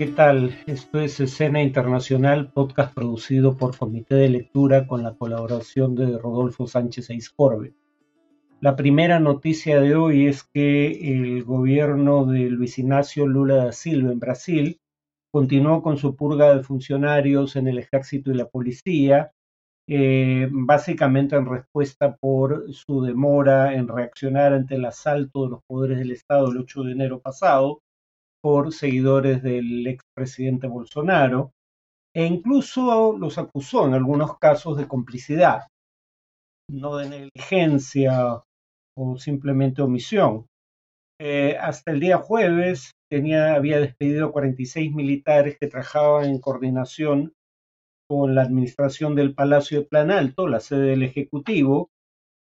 ¿Qué tal? Esto es Escena Internacional, podcast producido por Comité de Lectura con la colaboración de Rodolfo Sánchez Eiscorbe. La primera noticia de hoy es que el gobierno de Luis Ignacio Lula da Silva en Brasil continuó con su purga de funcionarios en el ejército y la policía, eh, básicamente en respuesta por su demora en reaccionar ante el asalto de los poderes del Estado el 8 de enero pasado por seguidores del expresidente Bolsonaro e incluso los acusó en algunos casos de complicidad, no de negligencia o simplemente omisión. Eh, hasta el día jueves tenía, había despedido 46 militares que trabajaban en coordinación con la administración del Palacio de Plan Alto, la sede del Ejecutivo,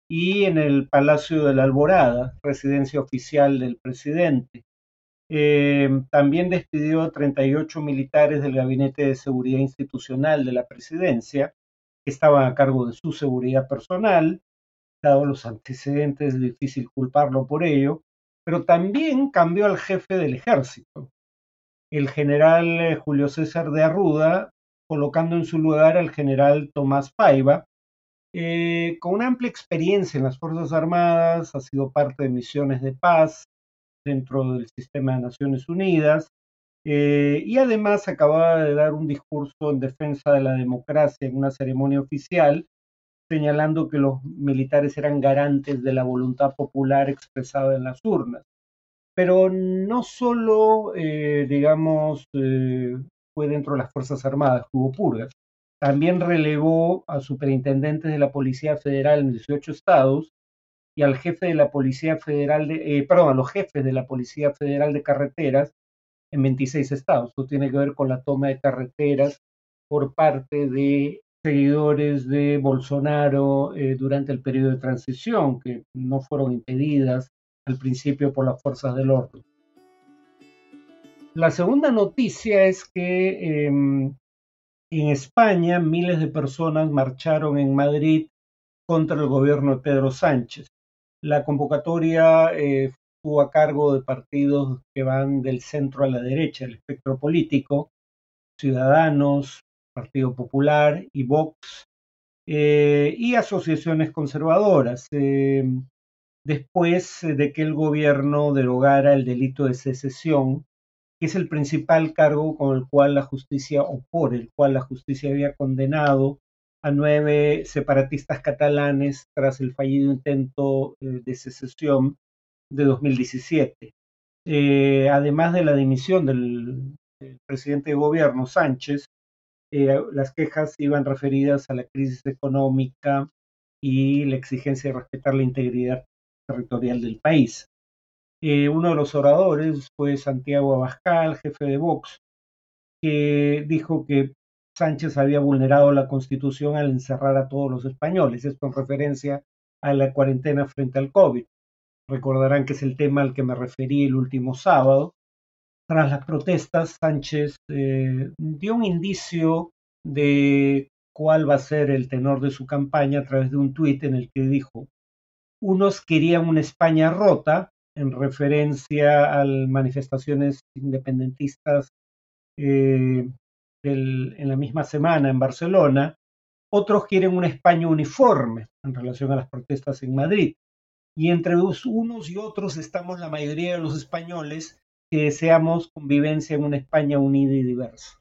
y en el Palacio de la Alborada, residencia oficial del presidente. Eh, también despidió 38 militares del Gabinete de Seguridad Institucional de la Presidencia, que estaban a cargo de su seguridad personal. Dado los antecedentes, es difícil culparlo por ello, pero también cambió al jefe del ejército, el general eh, Julio César de Arruda, colocando en su lugar al general Tomás Paiva, eh, con una amplia experiencia en las Fuerzas Armadas, ha sido parte de misiones de paz, dentro del sistema de Naciones Unidas. Eh, y además acababa de dar un discurso en defensa de la democracia en una ceremonia oficial, señalando que los militares eran garantes de la voluntad popular expresada en las urnas. Pero no solo, eh, digamos, eh, fue dentro de las Fuerzas Armadas hubo purgas, también relevó a superintendentes de la Policía Federal en 18 estados y al jefe de la Policía Federal, de, eh, perdón, a los jefes de la Policía Federal de Carreteras en 26 estados. Esto tiene que ver con la toma de carreteras por parte de seguidores de Bolsonaro eh, durante el periodo de transición, que no fueron impedidas al principio por las fuerzas del orden. La segunda noticia es que em, en España miles de personas marcharon en Madrid contra el gobierno de Pedro Sánchez. La convocatoria eh, estuvo a cargo de partidos que van del centro a la derecha del espectro político, Ciudadanos, Partido Popular y Vox, eh, y asociaciones conservadoras. Eh, después de que el gobierno derogara el delito de secesión, que es el principal cargo con el cual la justicia, o por el cual la justicia había condenado a nueve separatistas catalanes tras el fallido intento eh, de secesión de 2017. Eh, además de la dimisión del, presidente de gobierno Sánchez, eh, las quejas iban referidas a la crisis económica y la exigencia de respetar la integridad territorial del país. uno de los oradores fue Santiago Abascal, jefe de Vox, que dijo que Sánchez había vulnerado la Constitución al encerrar a todos los españoles, esto en referencia a la cuarentena frente al COVID. Recordarán que es el tema al que me referí el último sábado. Tras las protestas, Sánchez eh, dio un indicio de cuál va a ser el tenor de su campaña a través de un tuit en el que dijo, unos querían una España rota, en referencia a manifestaciones independentistas eh, en la misma semana en Barcelona, otros quieren una España uniforme en relación a las protestas en Madrid. Y entre unos y otros estamos la mayoría de los españoles que deseamos convivencia en una España unida y diversa.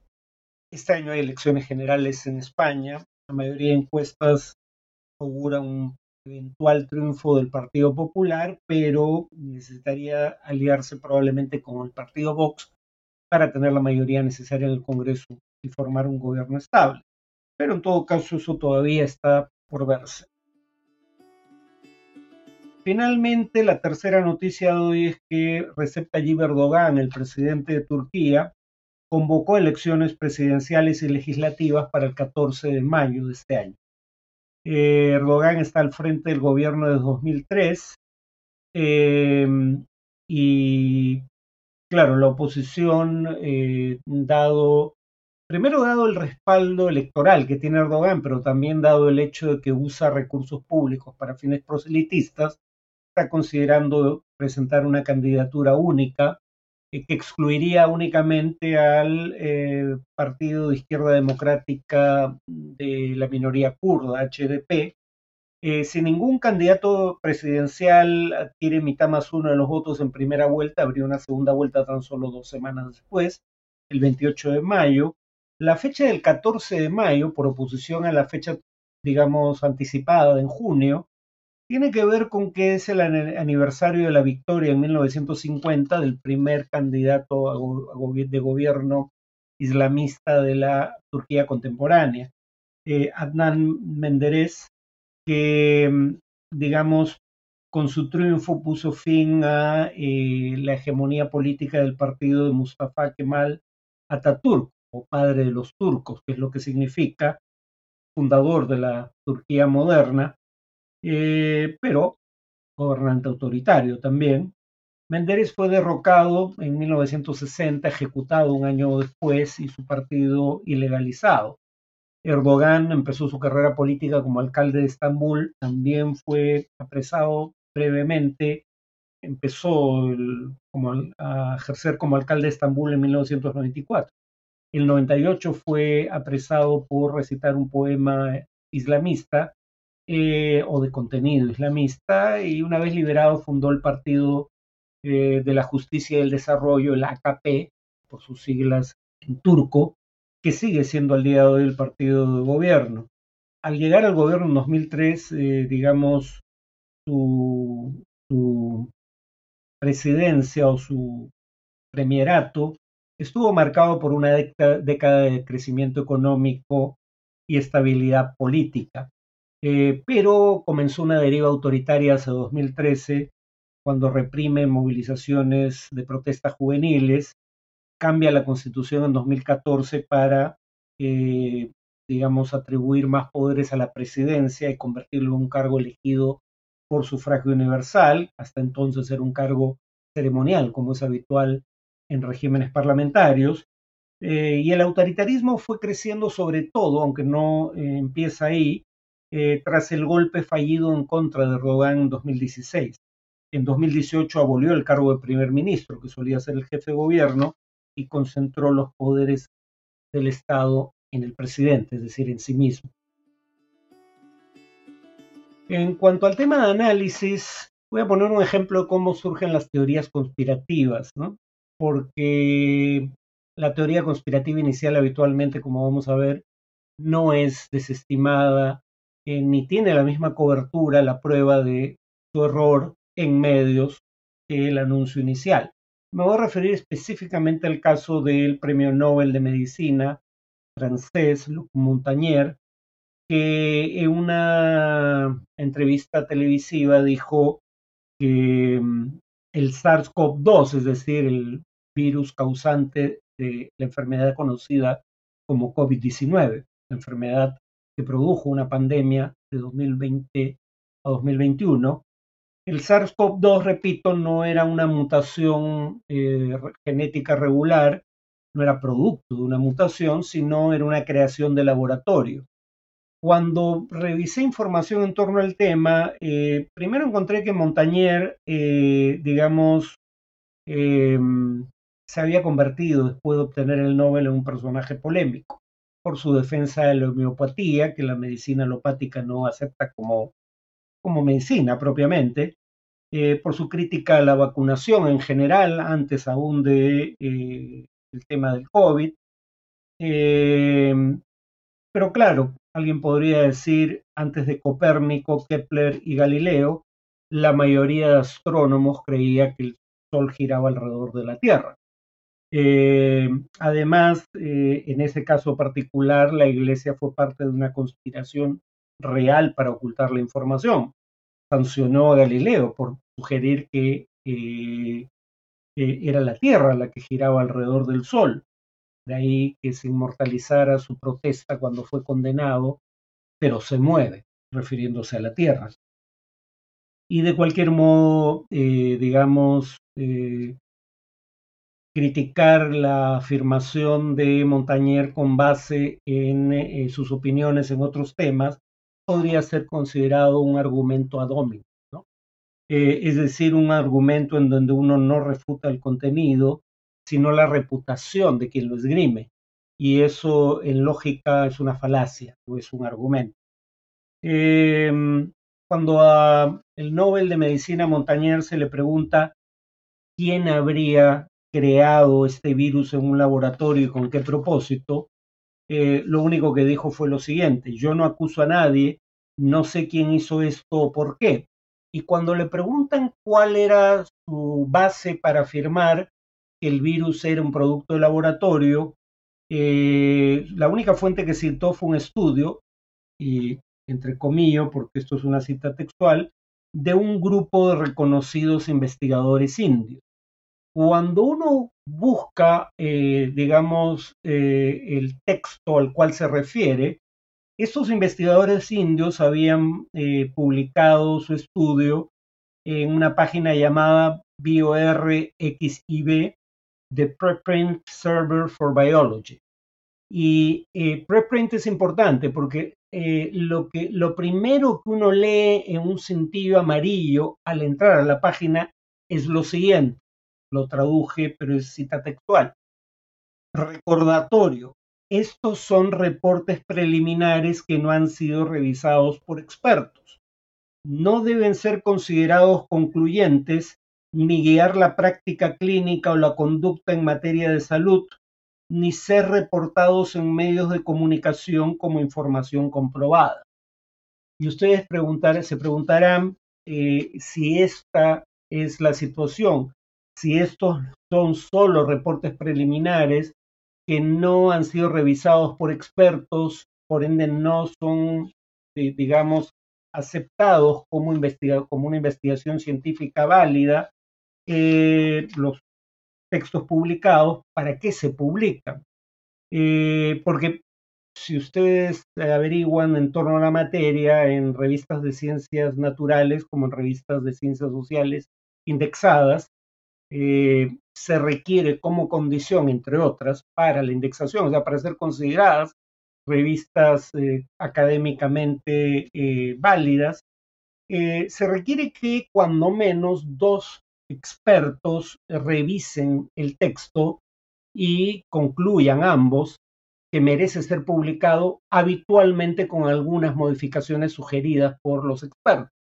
Este año hay elecciones generales en España. La mayoría de encuestas auguran un eventual triunfo del Partido Popular, pero necesitaría aliarse probablemente con el Partido Vox para tener la mayoría necesaria en el Congreso y formar un gobierno estable. Pero en todo caso eso todavía está por verse. Finalmente, la tercera noticia de hoy es que Recep Tayyip Erdogan, el presidente de Turquía, convocó elecciones presidenciales y legislativas para el 14 de mayo de este año. Eh, Erdogan está al frente del gobierno de 2003 eh, y, claro, la oposición, eh, dado Primero dado el respaldo electoral que tiene Erdogan, pero también dado el hecho de que usa recursos públicos para fines proselitistas, está considerando presentar una candidatura única que excluiría únicamente al Partido de Izquierda Democrática de la minoría kurda, HDP, eh, si ningún candidato presidencial adquiere mitad más uno de los votos en primera vuelta, habría una segunda vuelta tan solo dos semanas después, el 28 de mayo. La fecha del 14 de mayo, por oposición a la fecha, digamos, anticipada en junio, tiene que ver con que es el aniversario de la victoria en 1950 del primer candidato de gobierno islamista de la Turquía contemporánea. Eh, Adnan Menderes que, digamos, con su triunfo puso fin a eh, la hegemonía política del partido de Mustafa Kemal Atatürk, o padre de los turcos, que es lo que significa, fundador de la Turquía moderna, eh, pero gobernante autoritario también. Menderes fue derrocado en 1960, ejecutado un año después y su partido ilegalizado. Erdogan empezó su carrera política como alcalde de Estambul, también fue apresado brevemente, empezó como, a ejercer como alcalde de Estambul en 1994. El 98 fue apresado por recitar un poema islamista eh, o de contenido islamista y una vez liberado fundó el Partido eh, de la Justicia y el Desarrollo, el AKP, por sus siglas en turco, que sigue siendo al día de hoy el partido de gobierno. Al llegar al gobierno en 2003, eh, digamos, su, presidencia o su premierato estuvo marcado por una década de crecimiento económico y estabilidad política. Eh, pero comenzó una deriva autoritaria hacia 2013, cuando reprime movilizaciones de protestas juveniles cambia la constitución en 2014 para, eh, digamos, atribuir más poderes a la presidencia y convertirlo en un cargo elegido por sufragio universal, hasta entonces era un cargo ceremonial, como es habitual en regímenes parlamentarios. Eh, y el autoritarismo fue creciendo sobre todo, aunque no eh, empieza ahí, tras el golpe fallido en contra de Erdogan en 2016. En 2018 abolió el cargo de primer ministro, que solía ser el jefe de gobierno, y concentró los poderes del Estado en el presidente, es decir, en sí mismo. En cuanto al tema de análisis, voy a poner un ejemplo de cómo surgen las teorías conspirativas, ¿no? Porque la teoría conspirativa inicial habitualmente, como vamos a ver, no es desestimada eh, ni tiene la misma cobertura, la prueba de su error en medios que el anuncio inicial. Me voy a referir específicamente al caso del Premio Nobel de Medicina francés Luc Montagnier, que en una entrevista televisiva dijo que mm, el SARS-CoV-2, es decir, el virus causante de la enfermedad conocida como COVID-19, la enfermedad que produjo una pandemia de 2020 a 2021, el SARS-CoV-2, repito, no era una mutación eh, genética regular, no era producto de una mutación, sino era una creación de laboratorio. Cuando revisé información en torno al tema, eh, primero encontré que Montagnier, eh, digamos, se había convertido después de obtener el Nobel en un personaje polémico por su defensa de la homeopatía, que la medicina alopática no acepta como como medicina propiamente, eh, por su crítica a la vacunación en general, antes aún de eh, el tema del COVID. Eh, pero claro, alguien podría decir, antes de Copérnico, Kepler y Galileo, la mayoría de astrónomos creía que el Sol giraba alrededor de la Tierra. Además, en ese caso particular, la Iglesia fue parte de una conspiración real para ocultar la información sancionó a Galileo por sugerir que eh, era la Tierra la que giraba alrededor del Sol. De ahí que se inmortalizara su protesta cuando fue condenado, pero se mueve, refiriéndose a la Tierra. Y de cualquier modo, eh, digamos, eh, criticar la afirmación de Montagnier con base en sus opiniones en otros temas podría ser considerado un argumento ad hominem. Eh, es decir, un argumento en donde uno no refuta el contenido, sino la reputación de quien lo esgrime. Y eso en lógica es una falacia, o es un argumento. Em, cuando a el Nobel de Medicina Montañer se le pregunta quién habría creado este virus en un laboratorio y con qué propósito, eh, lo único que dijo fue lo siguiente, yo no acuso a nadie, no sé quién hizo esto o por qué. Y cuando le preguntan cuál era su base para afirmar que el virus era un producto de laboratorio, eh, la única fuente que citó fue un estudio, y entre comillas, porque esto es una cita textual, de un grupo de reconocidos investigadores indios. Cuando uno busca, eh, digamos, eh, el texto al cual se refiere, estos investigadores indios habían eh, publicado su estudio en una página llamada BioRXIB, The Preprint Server for Biology. Y preprint es importante porque lo, que, lo primero que uno lee en un sentido amarillo al entrar a la página es lo siguiente lo traduje, pero es cita textual. Recordatorio. Estos son reportes preliminares que no han sido revisados por expertos. No deben ser considerados concluyentes ni guiar la práctica clínica o la conducta en materia de salud, ni ser reportados en medios de comunicación como información comprobada. Y ustedes se preguntarán eh, si esta es la situación si estos son solo reportes preliminares que no han sido revisados por expertos, por ende no son, eh, digamos, aceptados como, una investigación científica válida, eh, los textos publicados, ¿para qué se publican? Eh, porque si ustedes averiguan en torno a la materia en revistas de ciencias naturales como en revistas de ciencias sociales indexadas, eh, se requiere como condición, entre otras, para la indexación, o sea, para ser consideradas revistas eh, académicamente eh, válidas, se requiere que cuando menos dos expertos revisen el texto y concluyan ambos que merece ser publicado habitualmente con algunas modificaciones sugeridas por los expertos.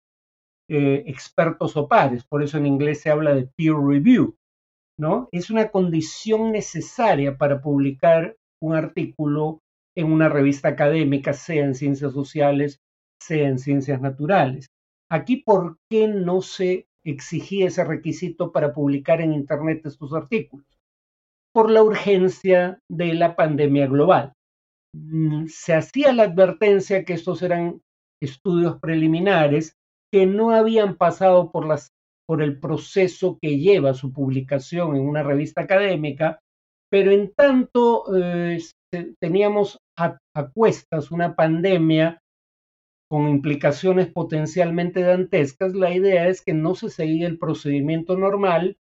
Eh, expertos o pares, por eso en inglés se habla de peer review, ¿no? Es una condición necesaria para publicar un artículo en una revista académica, sea en ciencias sociales, sea en ciencias naturales. Aquí, ¿por qué no se exigía ese requisito para publicar en Internet estos artículos? Por la urgencia de la pandemia global. Mm, se hacía la advertencia que estos eran estudios preliminares que no habían pasado por, el proceso que lleva su publicación en una revista académica, pero en tanto eh, teníamos a, a, cuestas una pandemia con implicaciones potencialmente dantescas, la idea es que no se seguía el procedimiento normal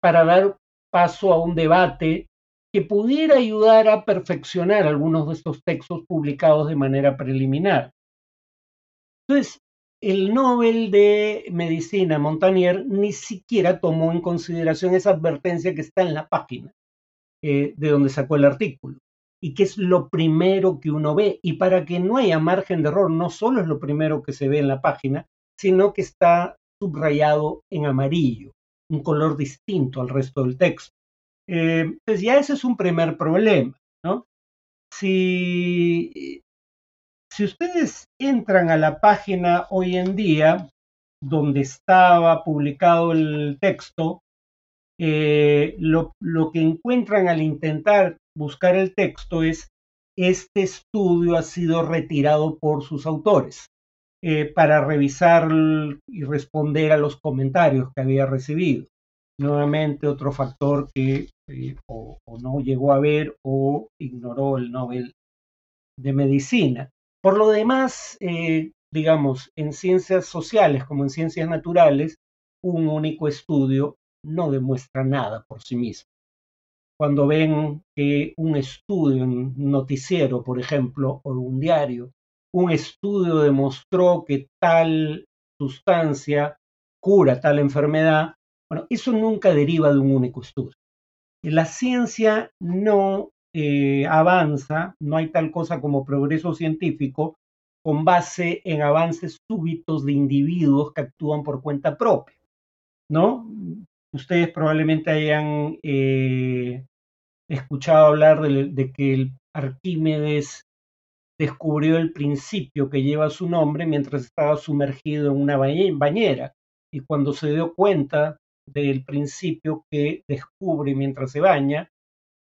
para dar paso a un debate que pudiera ayudar a perfeccionar algunos de estos textos publicados de manera preliminar. Entonces, el Nobel de Medicina Montanier ni siquiera tomó en consideración esa advertencia que está en la página eh, de donde sacó el artículo y que es lo primero que uno ve. Y para que no haya margen de error, no solo es lo primero que se ve en la página, sino que está subrayado en amarillo, un color distinto al resto del texto. Eh, entonces ya ese es un primer problema, ¿no? Si si ustedes entran a la página hoy en día, donde estaba publicado el texto, eh, lo, que encuentran al intentar buscar el texto es este estudio ha sido retirado por sus autores eh, para revisar y responder a los comentarios que había recibido. Nuevamente otro factor que eh, o, no llegó a ver o ignoró el Nobel de Medicina. Por lo demás, eh, digamos, en ciencias sociales como en ciencias naturales, un único estudio no demuestra nada por sí mismo. Cuando ven que un estudio en noticiero, por ejemplo, o un diario, un estudio demostró que tal sustancia cura tal enfermedad, bueno, eso nunca deriva de un único estudio. La ciencia no eh, avanza, no hay tal cosa como progreso científico con base en avances súbitos de individuos que actúan por cuenta propia, ¿no? Ustedes probablemente hayan eh, escuchado hablar de, que el Arquímedes descubrió el principio que lleva su nombre mientras estaba sumergido en una bañera y cuando se dio cuenta del principio que descubre mientras se baña,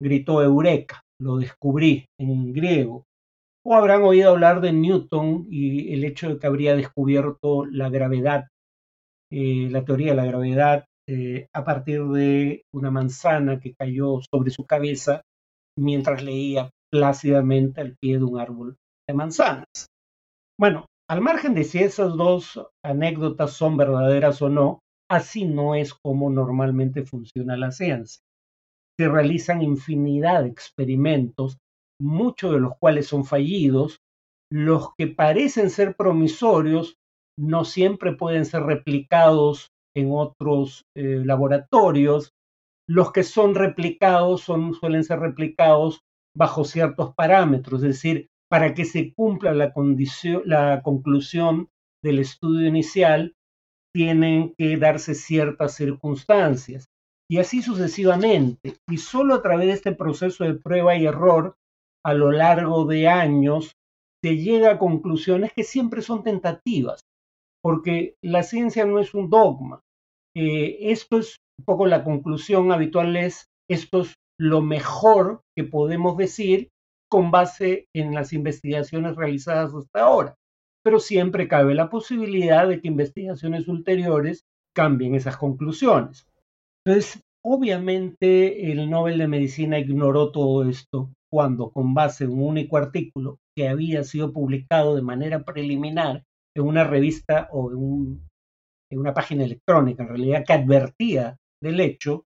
gritó Eureka, lo descubrí en griego. O habrán oído hablar de Newton y el hecho de que habría descubierto la gravedad, eh, la teoría de la gravedad eh, a partir de una manzana que cayó sobre su cabeza mientras leía plácidamente al pie de un árbol de manzanas. Bueno, al margen de si esas dos anécdotas son verdaderas o no, así no es como normalmente funciona la ciencia. Se realizan infinidad de experimentos, muchos de los cuales son fallidos. Los que parecen ser promisorios no siempre pueden ser replicados en otros eh, laboratorios. Los que son replicados suelen ser replicados bajo ciertos parámetros, es decir, para que se cumpla la, la conclusión del estudio inicial, tienen que darse ciertas circunstancias y así sucesivamente. Y solo a través de este proceso de prueba y error, a lo largo de años, se llega a conclusiones que siempre son tentativas, porque la ciencia no es un dogma. Eh, esto es un poco la conclusión habitual, es esto es lo mejor que podemos decir con base en las investigaciones realizadas hasta ahora. Pero siempre cabe la posibilidad de que investigaciones ulteriores cambien esas conclusiones. Entonces, obviamente el Nobel de Medicina ignoró todo esto cuando, con base en un único artículo que había sido publicado de manera preliminar en una revista o en, en una página electrónica, en realidad que advertía del hecho,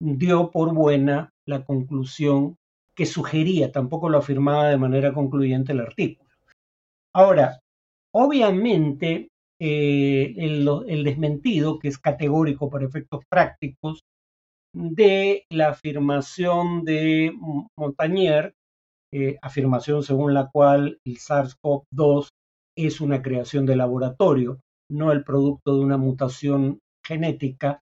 dio por buena la conclusión que sugería, tampoco lo afirmaba de manera concluyente el artículo. Ahora, obviamente, eh, el, desmentido, que es categórico para efectos prácticos, de la afirmación de Montagnier, eh, afirmación según la cual el SARS-CoV-2 es una creación de laboratorio, no el producto de una mutación genética.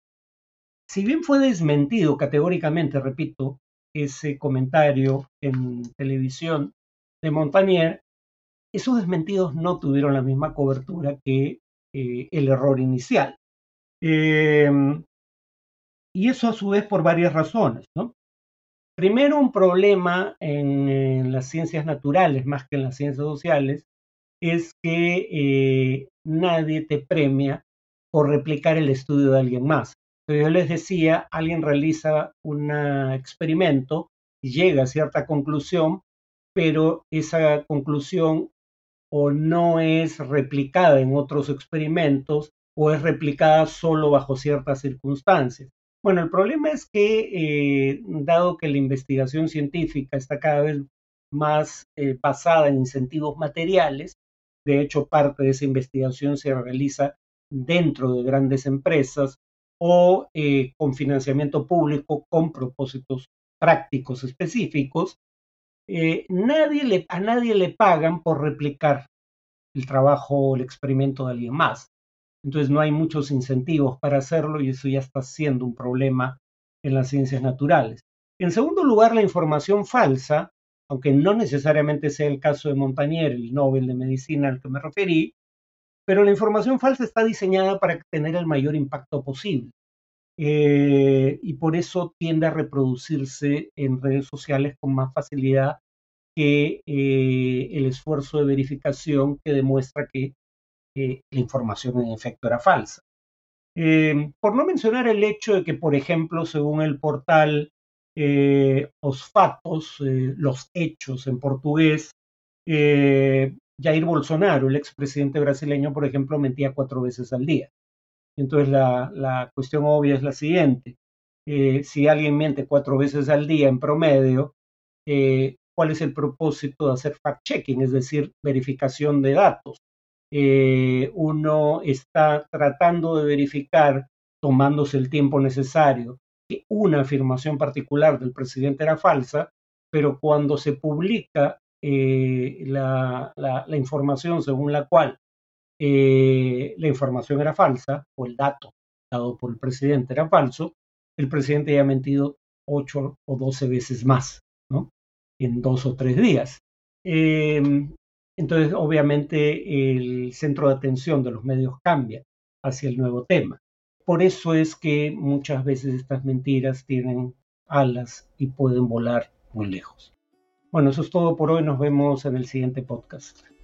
Si bien fue desmentido categóricamente, repito, ese comentario en televisión de Montagnier, esos desmentidos no tuvieron la misma cobertura que eh, el error inicial. Em, y eso a su vez por varias razones. Primero, un problema en, las ciencias naturales más que en las ciencias sociales es que eh, nadie te premia por replicar el estudio de alguien más yo les decía, alguien realiza un experimento y llega a cierta conclusión, pero esa conclusión o no es replicada en otros experimentos o es replicada solo bajo ciertas circunstancias. Bueno, el problema es que, eh, dado que la investigación científica está cada vez más eh, basada en incentivos materiales, de hecho parte de esa investigación se realiza dentro de grandes empresas o eh, con financiamiento público con propósitos prácticos específicos, eh, nadie a nadie le pagan por replicar el trabajo o el experimento de alguien más. Entonces no hay muchos incentivos para hacerlo y eso ya está siendo un problema en las ciencias naturales. En segundo lugar, la información falsa, aunque no necesariamente sea el caso de Montagnier, el Nobel de Medicina al que me referí, pero la información falsa está diseñada para tener el mayor impacto posible. Eh, y por eso tiende a reproducirse en redes sociales con más facilidad que eh, el esfuerzo de verificación que demuestra que eh, la información en efecto era falsa. por no mencionar el hecho de que, por ejemplo, según el portal Os Fatos, los hechos en portugués, Jair Bolsonaro, el expresidente brasileño, por ejemplo, mentía cuatro veces al día. Entonces la, cuestión obvia es la siguiente. Eh, si alguien miente cuatro veces al día en promedio, eh, ¿cuál es el propósito de hacer fact-checking, es decir, verificación de datos? Eh, uno está tratando de verificar, tomándose el tiempo necesario, que una afirmación particular del presidente era falsa, pero cuando se publica eh, la, información según la cual eh, la información era falsa o el dato dado por el presidente era falso, el presidente ya ha mentido ocho o doce veces más, ¿no? En dos o tres días. Em, entonces, obviamente, el centro de atención de los medios cambia hacia el nuevo tema. Por eso es que muchas veces estas mentiras tienen alas y pueden volar muy lejos. Bueno, eso es todo por hoy. Nos vemos en el siguiente podcast.